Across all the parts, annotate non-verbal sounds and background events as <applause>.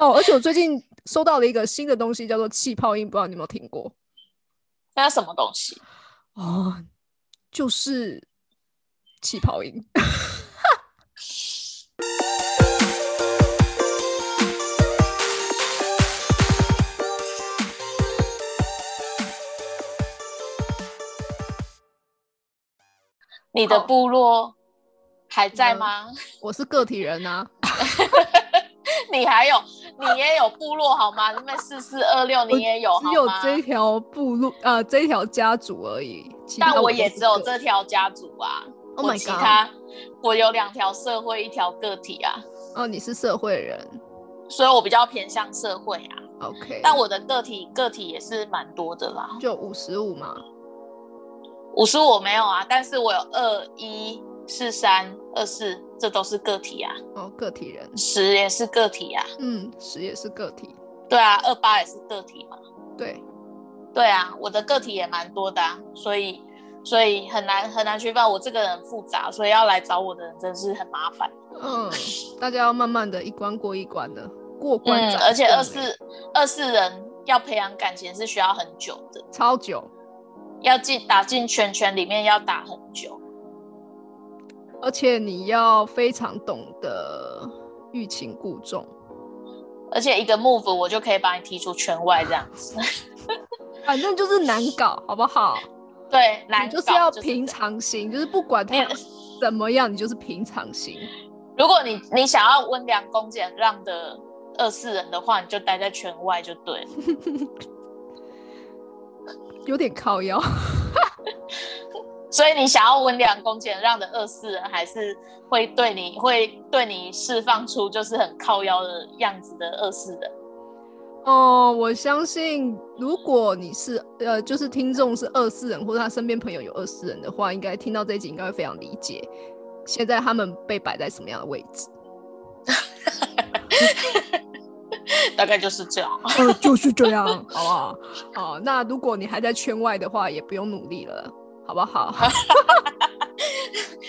哦，而且我最近收到了一个新的东西，叫做气泡音，不知道你有没有听过？那什么东西？哦，就是气泡音。<laughs> 你的部落还在吗？我是个体人啊。<laughs> 你还有，你也有部落好吗？那边四四二六你也有，只有这条部落呃，这条家族而已。但我也只有这条家族啊。Oh my god！其他我有两条社会，一条个体啊。哦，你是社会人，所以我比较偏向社会啊。OK。但我的个体个体也是蛮多的啦，就五十五嘛。五十五没有啊，但是我有二一四三二四，这都是个体啊。哦，个体人。十也是个体啊。嗯，十也是个体。对啊，二八也是个体嘛。对，对啊，我的个体也蛮多的，所以所以很难很难区分。我这个人复杂，所以要来找我的人真是很麻烦。嗯，大家要慢慢的一关过一关的过关。嗯，而且二四二四人要培养感情是需要很久的，超久。要进打进圈圈里面要打很久，而且你要非常懂得欲擒故纵，而且一个 move 我就可以把你踢出圈外这样子，反正就是难搞，好不好？<laughs> 对，难就是要平常心，就是不管他怎么样，你就是平常心。如果你你想要温良恭俭让的二四人的话，你就待在圈外就对了。<laughs> 有点靠腰，<laughs> 所以你想要温良恭俭让的二四人，还是会对你会对你释放出就是很靠腰的样子的二四人。哦，我相信如果你是呃，就是听众是二四人，或者他身边朋友有二四人的话，应该听到这一集应该会非常理解，现在他们被摆在什么样的位置。<laughs> 大概就是这样，<laughs> 呃，就是这样，<laughs> 好不好？哦，那如果你还在圈外的话，也不用努力了，好不好？<laughs> <laughs>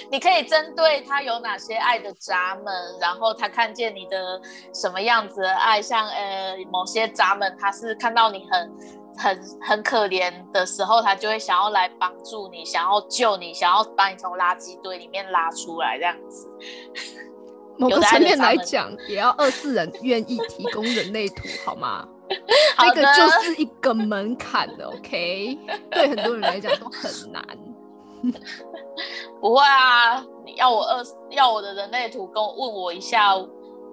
你可以针对他有哪些爱的闸门，然后他看见你的什么样子的爱，像呃某些闸门，他是看到你很很很可怜的时候，他就会想要来帮助你，想要救你，想要把你从垃圾堆里面拉出来，这样子。某个层面来讲，也要二四人愿意提供人类图，好吗？<laughs> 这个就是一个门槛的，OK？对很多人来讲都很难。<laughs> 不会啊，你要我二要我的人类图，跟我问我一下，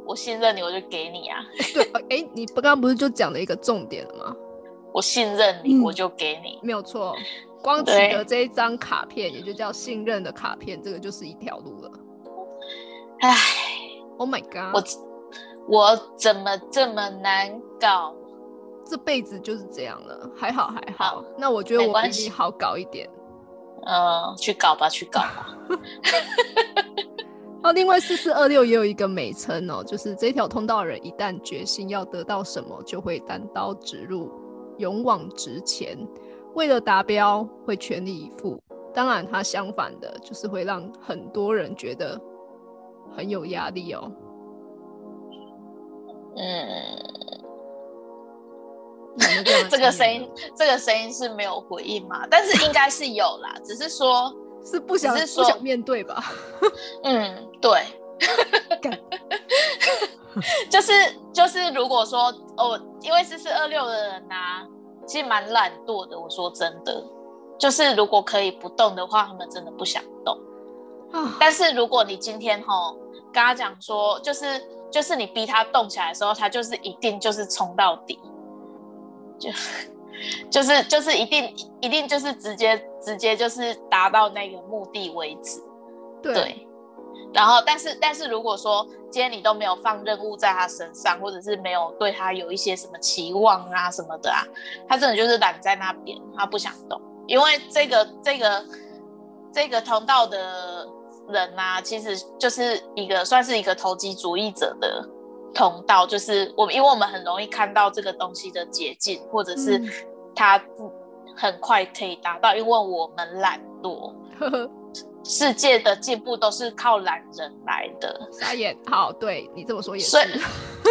我信任你，我就给你啊。对，哎，你不刚不是就讲了一个重点了吗？<laughs> 我信任你，我就给你，没有错。光取得这一张卡片，也就叫信任的卡片，这个就是一条路了。哎，Oh my god！我我怎么这么难搞？这辈子就是这样了。还好还好，那我觉得我比你好搞一点。嗯，去搞吧，去搞吧。哦，另外四四二六也有一个美称哦，就是这条通道人一旦决心要得到什么，就会单刀直入，勇往直前，为了达标会全力以赴。当然，它相反的就是会让很多人觉得。很有压力哦。嗯，这个声音，这个声音是没有回应嘛？但是应该是有啦，只是说，<laughs> 是不想，是不想面对吧？<laughs> <laughs> 嗯，对。就是就是，如果说哦，因为四四二六的人呐，其实蛮懒惰的。我说真的，就是如果可以不动的话，他们真的不想动。但是如果你今天吼跟他讲说，就是就是你逼他动起来的时候，他就是一定就是冲到底，就 <laughs> 就是就是一定一定就是直接直接就是达到那个目的为止。对。然后，但是但是如果说今天你都没有放任务在他身上，或者是没有对他有一些什么期望啊什么的啊，他真的就是懒在那边，他不想动，因为这个这个这个通道的。人呐，其实就是一个算是一个投机主义者的通道，就是我们因为我们很容易看到这个东西的捷径，或者是它很快可以达到，因为我们懒惰。<laughs> 世界的进步都是靠懒人来的。傻眼，好，对你这么说也是所以。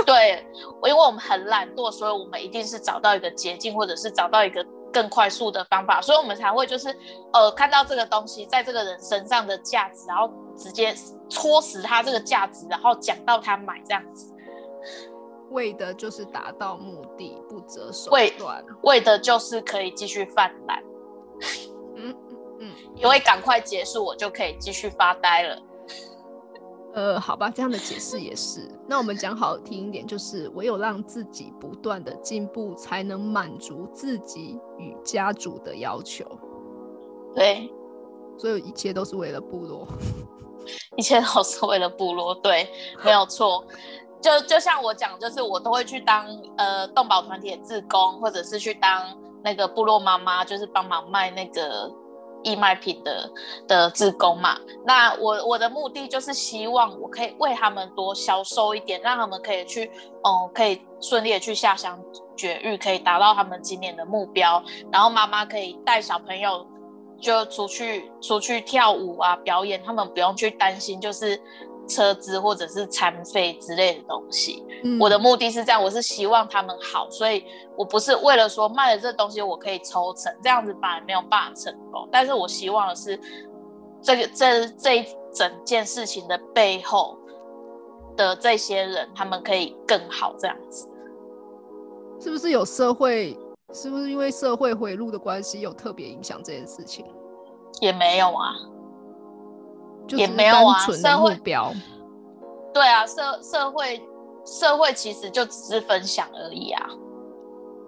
对，因为我们很懒惰，所以我们一定是找到一个捷径，或者是找到一个更快速的方法，所以我们才会就是呃看到这个东西在这个人身上的价值，然后直接戳实他这个价值，然后讲到他买这样子。为的就是达到目的，不择手为段。为的就是可以继续犯懒，嗯嗯嗯，因为赶快结束，我就可以继续发呆了。呃，好吧，这样的解释也是。那我们讲好听一点，就是唯有让自己不断的进步，才能满足自己与家族的要求。对，所有一切都是为了部落。<laughs> 一切都是为了部落，对，没有错。就就像我讲，就是我都会去当呃动保团体的志工，或者是去当那个部落妈妈，就是帮忙卖那个义卖品的的志工嘛。那我我的目的就是希望我可以为他们多销售一点，让他们可以去，嗯，可以顺利的去下乡绝育，可以达到他们今年的目标。然后妈妈可以带小朋友就出去出去跳舞啊表演，他们不用去担心就是。车资或者是餐费之类的东西，我的目的是这样，我是希望他们好，所以我不是为了说卖了这东西我可以抽成，这样子反而没有办法成功。但是我希望的是，这个这这一整件事情的背后的这些人，他们可以更好，这样子。是不是有社会？是不是因为社会回路的关系有特别影响这件事情？也没有啊。也没有啊，社会标，对啊，社社会社会其实就只是分享而已啊，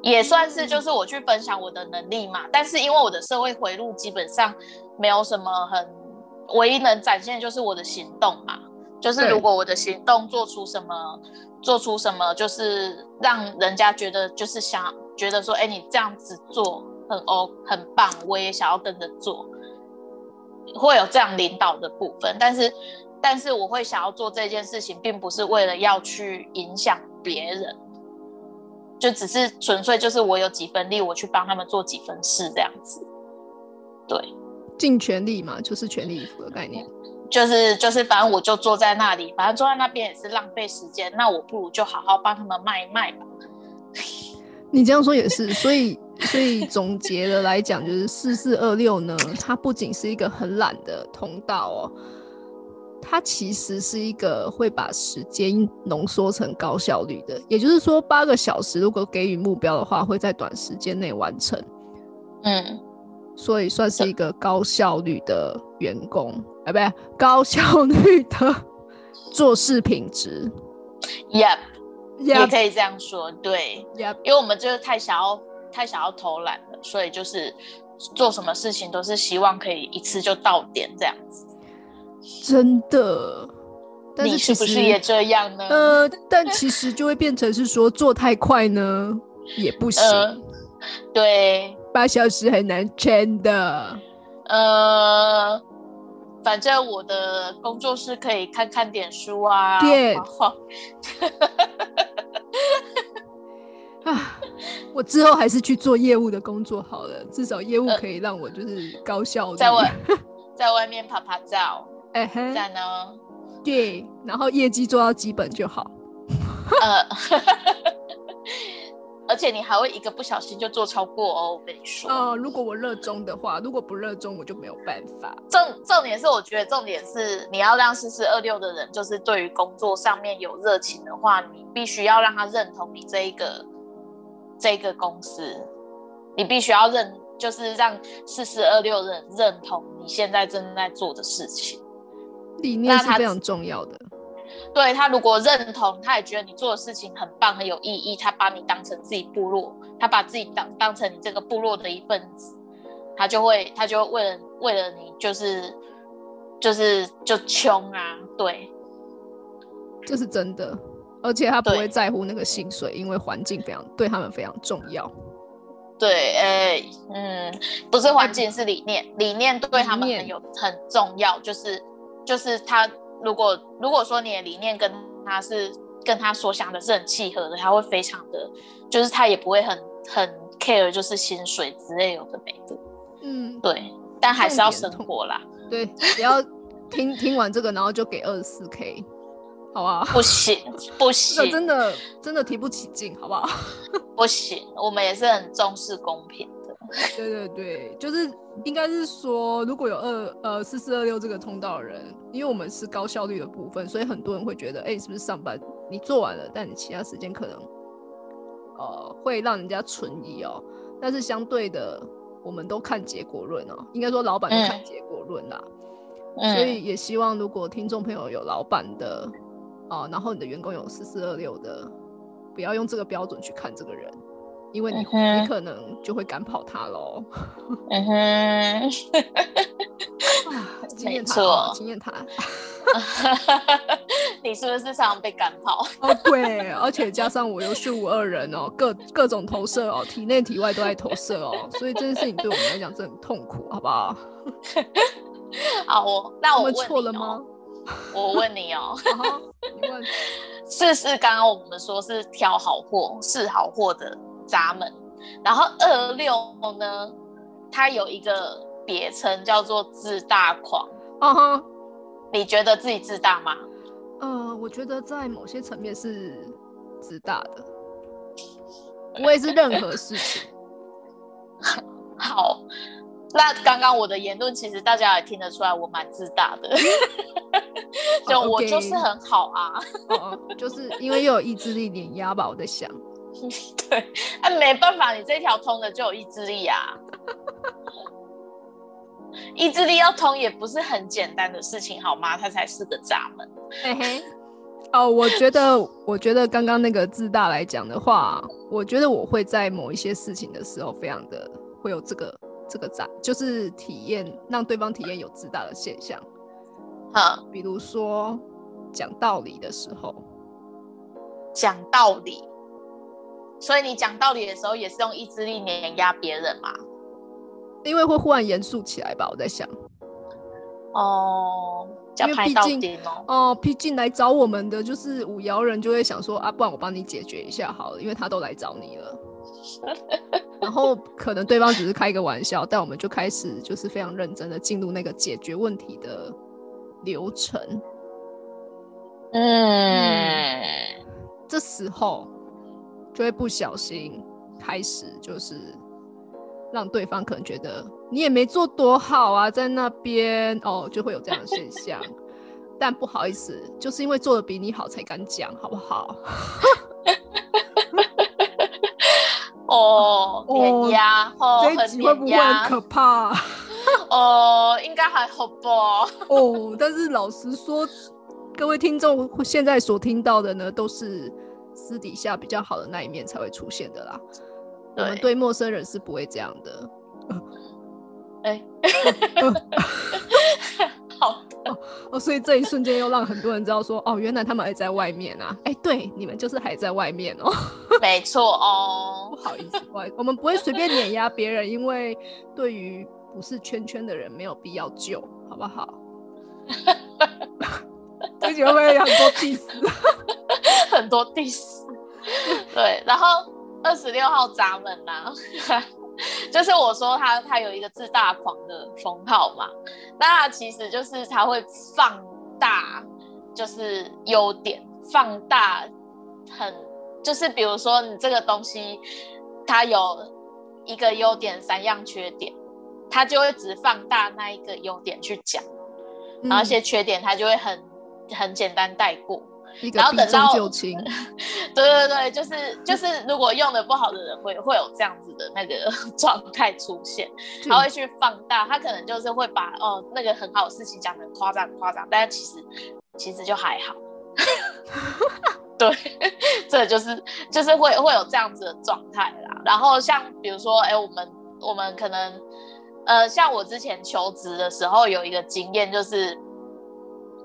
也算是就是我去分享我的能力嘛。但是因为我的社会回路基本上没有什么很，唯一能展现就是我的行动嘛。就是如果我的行动做出什么，做出什么，就是让人家觉得就是想觉得说，哎，你这样子做很哦很棒，我也想要跟着做。会有这样领导的部分，但是，但是我会想要做这件事情，并不是为了要去影响别人，就只是纯粹就是我有几分力，我去帮他们做几分事这样子。对，尽全力嘛，就是全力以赴的概念。就是就是，反正我就坐在那里，反正坐在那边也是浪费时间，那我不如就好好帮他们卖一卖吧。<laughs> 你这样说也是，所以。所以总结的来讲，就是四四二六呢，它不仅是一个很懒的通道哦，它其实是一个会把时间浓缩成高效率的。也就是说，八个小时如果给予目标的话，会在短时间内完成。嗯，所以算是一个高效率的员工，哎，不对，高效率的 <laughs> 做事品质。Yep，也可以这样说，对，Yep，因为我们就是太想要。太想要偷懒了，所以就是做什么事情都是希望可以一次就到点这样子。真的，你是不是也这样呢？呃，但其实就会变成是说做太快呢也不行。对，八小时很难撑的。呃，反正我的工作是可以看看点书啊，画画。<laughs> 啊，我之后还是去做业务的工作好了，至少业务可以让我就是高效在外 <laughs> 在外面拍拍照，哎嘿，在呢，对，然后业绩做到基本就好。呃，<laughs> 而且你还会一个不小心就做超过哦，我跟你说。哦，如果我热衷的话，如果不热衷，我就没有办法。重重点是，我觉得重点是你要让四四二六的人，就是对于工作上面有热情的话，你必须要让他认同你这一个。这个公司，你必须要认，就是让四四二六人认同你现在正在做的事情，理念是非常重要的。对他如果认同，他也觉得你做的事情很棒很有意义，他把你当成自己部落，他把自己当当成你这个部落的一份子，他就会他就会为了为了你就是就是就穷啊，对，这是真的。而且他不会在乎那个薪水，因为环境非常对他们非常重要。对，哎，嗯，不是环境，是理念，理念对他们很有很重要。就是就是他如果如果说你的理念跟他是跟他所想的是很契合的，他会非常的，就是他也不会很很 care，就是薪水之类有的没的。嗯，对，但还是要生活啦。对，不要听听完这个，然后就给二十四 K，好吧？不行，<laughs> 不行个，真的真的提不起劲，好不好？<laughs> 不行，我们也是很重视公平的。对对对，就是应该是说，如果有二呃四四二六这个通道的人，因为我们是高效率的部分，所以很多人会觉得，哎、是不是上班你做完了，但你其他时间可能呃会让人家存疑哦。但是相对的，我们都看结果论哦，应该说老板都看嗯结果论啦。嗯，所以也希望如果听众朋友有老板的啊、然后你的员工有四四二六的，不要用这个标准去看这个人，因为你、你可能就会赶跑他喽。<laughs> 嗯哼，经验没谈啊，错经验谈。<laughs> 你是不是常常被赶跑？哦，对，而且加上我又是五二人哦，各各种投射哦，体内体外都在投射哦，所以这件事情对我们来讲真的很痛苦，好不好？<laughs> 好，我那我问你错了吗哦？？我问你哦，好，你问。<laughs> 四是刚刚我们说是挑好货、试好货的闸门，然后二六呢，它有一个别称叫做自大狂。你觉得自己自大吗？呃，我觉得在某些层面是自大的，不会是任何事情。<laughs> 好，那刚刚我的言论其实大家也听得出来，我蛮自大的，就我就是很好啊。<laughs> 哦，就是因为又有意志力碾压吧，我在想。<laughs> 对，啊，没办法，你这条通的就有意志力啊。<laughs> 意志力要通也不是很简单的事情，好吗？它才是个闸门。嘿嘿。哦，我觉得，我觉得刚刚那个自大来讲的话，我觉得我会在某一些事情的时候，非常的会有这个这个展，就是体验让对方体验有自大的现象。好，比如说讲道理的时候，讲道理，所以你讲道理的时候也是用意志力碾压别人嘛？因为会忽然严肃起来吧，我在想。哦，因为毕竟哦。哦，毕竟来找我们的就是五爻人，就会想说啊，不然我帮你解决一下好了，因为他都来找你了。<laughs> 然后可能对方只是开一个玩笑，但我们就开始就是非常认真的进入那个解决问题的流程。嗯，这时候就会不小心开始就是让对方可能觉得你也没做多好啊，在那边哦，就会有这样的现象。<laughs> 但不好意思，就是因为做的比你好才敢讲，好不好？<laughs> 哦，碾压哦，这一集会不会很可怕？哦，应该还好吧。<laughs> 哦，但是老实说，各位听众现在所听到的呢，都是私底下比较好的那一面才会出现的啦。我们对对陌生人是不会这样的。<laughs> 所以这一瞬间又让很多人知道说，哦，原来他们还在外面啊！哎，对，你们就是还在外面哦。<laughs> 没错哦不。好意思，不好意思，我们不会随便碾压别人，因为对于不是圈圈的人没有必要救，好不好？<laughs> 这集会不会有很多 diss？很多第四，<laughs> 对，然后二十六号闸门呐、<laughs> 就是我说他他有一个自大狂的封号嘛，那他其实就是他会放大，就是优点，放大很就是比如说你这个东西它有一个优点，三样缺点，他就会只放大那一个优点去讲，然后一些缺点他就会很很简单带过。一个避然后等到重就轻，<laughs> 对对对，就是就是，如果用的不好的人会会有这样子的那个 <laughs> 状态出现，他会去放大，他可能就是会把哦那个很好的事情讲的很夸张很夸张，但是其实其实就还好。<laughs> 对，这就是就是会会有这样子的状态啦。然后像比如说，哎，我们我们可能呃，像我之前求职的时候有一个经验，就是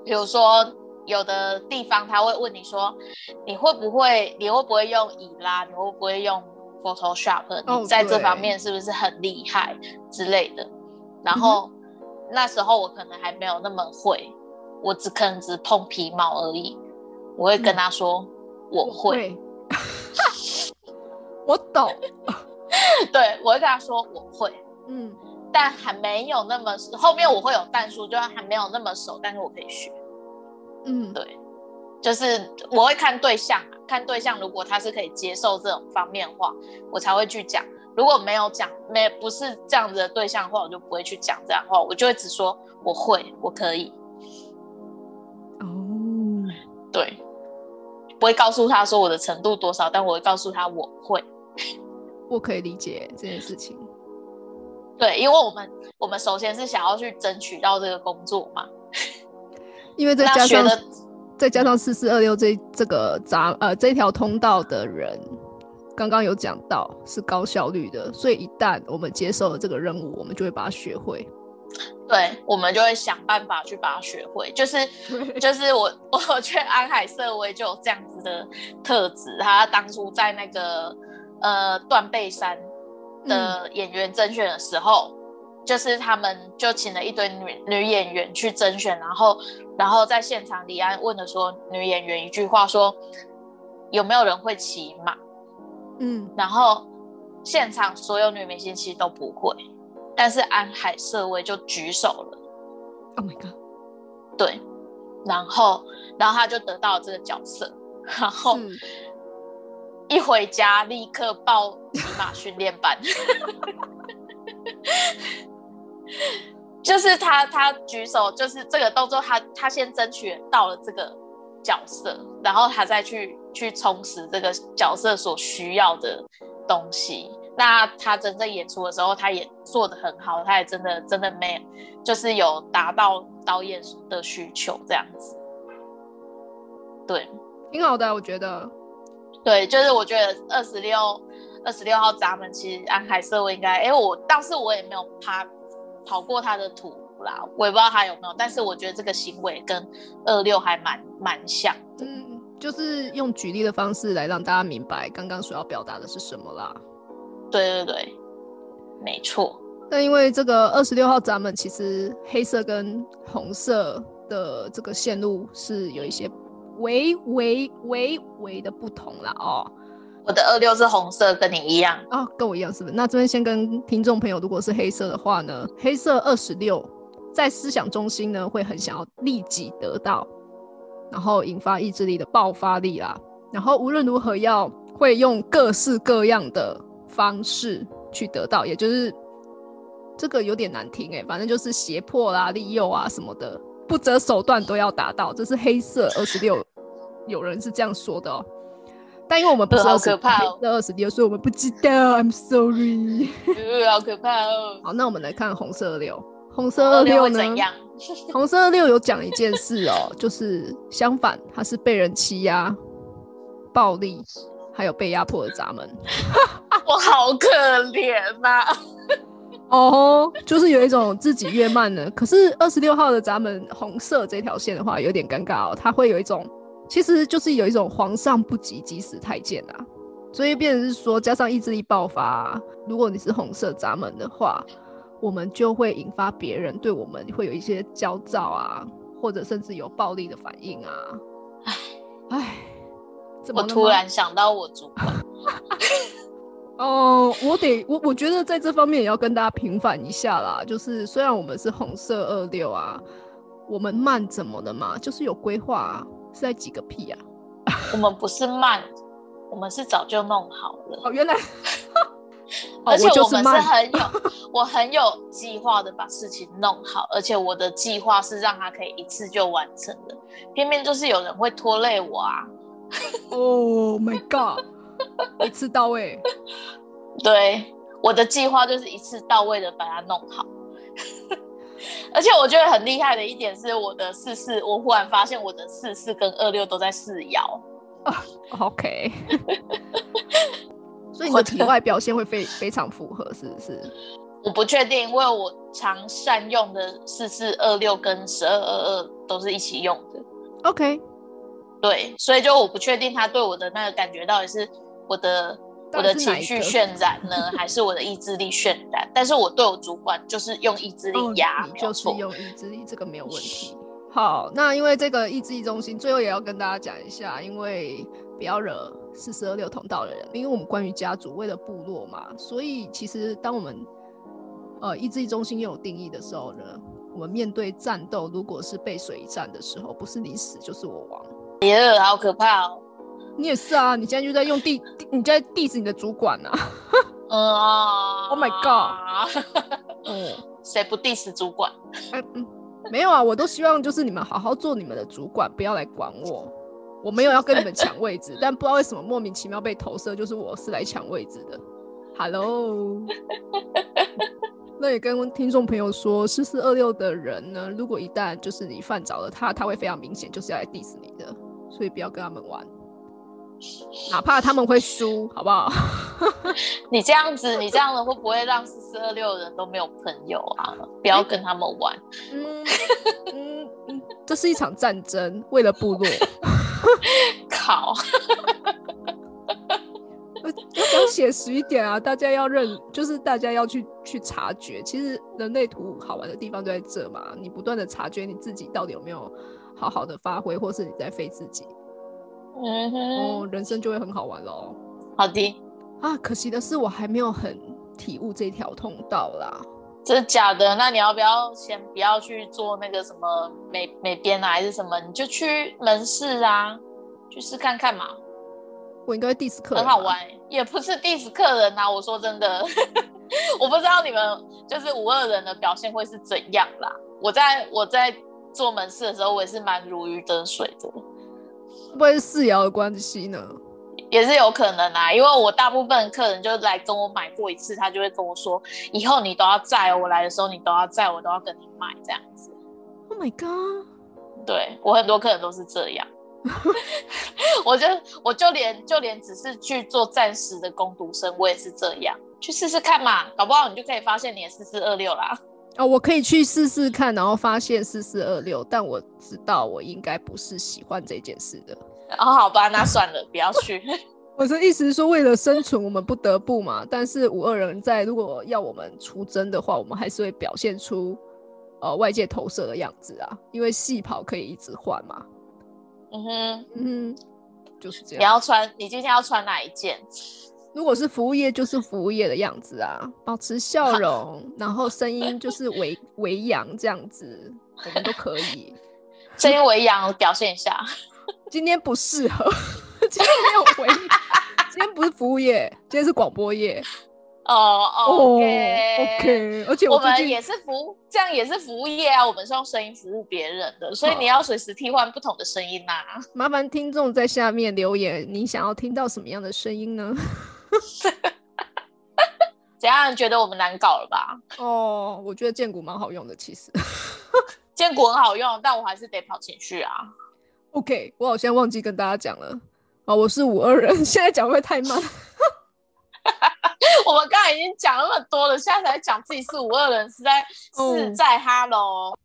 比如说有的地方他会问你说，你会不会你会不会用以拉，你会不会用 Photoshop，哦你在这方面是不是很厉害之类的。然后、那时候我可能还没有那么会，我只可能只碰皮毛而已。我会跟他说、我会，我懂，对我会跟他说我会。嗯，但还没有那么后面我会有淡书，就还没有那么熟，但是我可以学。嗯，对，就是我会看对象，看对象，如果他是可以接受这种方面话，我才会去讲。如果没有讲，没不是这样子的对象的话，我就不会去讲这样话，我就会只说我会，我可以。哦，对，不会告诉他说我的程度多少，但我会告诉他我会。我可以理解这件事情。对，因为我们我们首先是想要去争取到这个工作嘛，因为再加上再加上四四二六这这个闸呃这条通道的人，刚刚有讲到是高效率的，所以一旦我们接受了这个任务，我们就会把它学会。对，我们就会想办法去把它学会。就是就是我我觉得安海瑟薇就有这样子的特质，他当初在那个呃断背山的演员甄选的时候，就是他们就请了一堆女女演员去甄选，然后然后在现场李安问了说女演员一句话说有没有人会骑马，嗯，然后现场所有女明星其实都不会，但是安海瑟薇就举手了。Oh my god！对，然后然后他就得到了这个角色，然后是一回家立刻报骑马训练班，<laughs> <laughs> 就是他他举手，就是这个动作他，他先争取到了这个角色，然后他再去去充实这个角色所需要的东西。那他真正演出的时候，他也做的很好，他也真的真的没，就是有达到导演的需求这样子。对挺好的，我觉得。对，就是我觉得二十六二十六号闸门，其实安海瑟薇应该，哎，我当时我也没有爬跑过他的图啦，我也不知道他有没有，但是我觉得这个行为跟二六还蛮蛮像的。嗯，就是用举例的方式来让大家明白刚刚所要表达的是什么啦。对对对，没错。那因为这个二十六号闸门，其实黑色跟红色的这个线路是有一些微微微微的不同啦。哦我的二六是红色，跟你一样。啊，跟我一样是不是？那这边先跟听众朋友，如果是黑色的话呢，黑色二十六在思想中心呢会很想要立即得到，然后引发意志力的爆发力啦。然后无论如何要会用各式各样的方式去得到，也就是这个有点难听哎、反正就是胁迫啦、利诱啊什么的，不择手段都要达到。这是黑色二十六，有人是这样说的哦。但因为我们不是好二十可怕哦黑色二十六，所以我们不知道。I'm sorry。<laughs> 呃，好可怕哦！好，那我们来看红色二六。红色二六呢？怎样？<laughs> <laughs> 红色二六有讲一件事哦，就是相反，它是被人欺压、暴力，还有被压迫的闸门。我好可怜呐、哦，就是有一种自己越慢呢。可是二十六号的闸门红色这条线的话，有点尴尬哦，它会有一种，其实就是有一种皇上不急急死太监啊。所以变成是说，加上意志力爆发，如果你是红色闸门的话，我们就会引发别人对我们会有一些焦躁啊，或者甚至有暴力的反应啊。唉，怎么突然想到我主管，<laughs> 哦，我得我我觉得在这方面也要跟大家平反一下啦。就是虽然我们是红色二六啊，我们慢怎么了嘛？就是有规划啊，是在挤个屁啊！我们不是慢，我们是早就弄好了。哦，原来，哦 <laughs> 而且我们是很有，<laughs> 我很有计划的把事情弄好，而且我的计划是让他可以一次就完成的。偏偏就是有人会拖累我啊，<laughs> Oh my god，一次到位。对，我的计划就是一次到位的把它弄好。<laughs> 而且我觉得很厉害的一点是，我的四四，我忽然发现我的四四跟二六都在四爻。<laughs> OK，<laughs> 所以你我的的体外表现会非非常符合，是不是？我不确定，因为我常善用的四四二六跟十二二二都是一起用的，OK，对，所以就我不确定他对我的那个感觉到底是我的到我的情绪渲染呢，还是我的意志力渲染？但是我对我主管就是用意志力哦，压。就是用意志力，这个没有问题。好，那因为这个意志力中心，最后也要跟大家讲一下，因为不要惹四十二六通道的人，因为我们关于家族为了部落嘛，所以其实当我们呃意志力中心又有定义的时候呢，我们面对战斗，如果是背水一战的时候，不是你死就是我亡。耶，好可怕哦！你也是啊，你现在就在用地，你在 diss 你的主管啊。嗯，Oh my god！<laughs> 嗯，谁不 diss 主管？嗯嗯，没有啊，我都希望就是你们好好做你们的主管，不要来管我。我没有要跟你们抢位置，<laughs> 但不知道为什么莫名其妙被投射，就是我是来抢位置的。Hello，那也跟听众朋友说，四四二六的人呢，如果一旦就是你犯着了他，他会非常明显就是要来 diss 你的，所以不要跟他们玩。哪怕他们会输，好不好？<laughs> 你这样子，你这样子会不会让四四二六人都没有朋友啊？不要跟他们玩。嗯嗯嗯，这是一场战争，为了部落。<laughs> 靠！<laughs> 要讲写实一点啊，大家要认，就是大家要去去察觉，其实人类图好玩的地方就在这嘛。你不断的察觉你自己到底有没有好好的发挥，或是你在飞自己。嗯哼，哦，人生就会很好玩喽。好的啊，可惜的是我还没有很体悟这条通道啦。真的假的？那你要不要先不要去做那个什么美美编啊，还是什么？你就去门市啊，去试看看嘛。我应该 diss 客人，很好玩，也不是 diss 客人呐。我说真的，<laughs> 我不知道你们就是五二人的表现会是怎样啦。我在我在做门市的时候，我也是蛮如鱼得水的。不会是四爻的关系呢？也是有可能啊，因为我大部分客人就来跟我买过一次，他就会跟我说，以后你都要在我来的时候，你都要在我都要跟你买这样子。Oh my god！对我很多客人都是这样，<laughs> 我就我就连就连只是去做暂时的工读生，我也是这样，去试试看嘛，搞不好你就可以发现你也四四二六啦。哦，我可以去试试看，然后发现四四二六，但我知道我应该不是喜欢这件事的。哦，好吧，那算了，不要去。<laughs> 我的意思是说，为了生存，我们不得不嘛。但是五二人在，如果要我们出征的话，我们还是会表现出呃外界投射的样子啊，因为戏跑可以一直换嘛。嗯哼，嗯哼，就是这样。你要穿，你今天要穿哪一件？如果是服务业，就是服务业的样子啊，保持笑容，然后声音就是微微扬这样子，我们都可以。声音微扬，表现一下。今天不适合，今天没有回。今天不是服务业，今天是广播业。哦，OK，OK，而且我们也是服，这样也是服务业啊。我们是用声音服务别人的，所以你要随时替换不同的声音呐。麻烦听众在下面留言，你想要听到什么样的声音呢？<laughs> 怎样觉得我们难搞了吧？哦，我觉得剑骨蛮好用的，其实 <laughs> 剑骨很好用，但我还是得跑情绪啊。OK，我好像忘记跟大家讲了啊，我是五二人，<laughs> 现在讲会太慢。我们刚才已经讲那么多了，现在才讲自己是五二人，实在是在哈喽。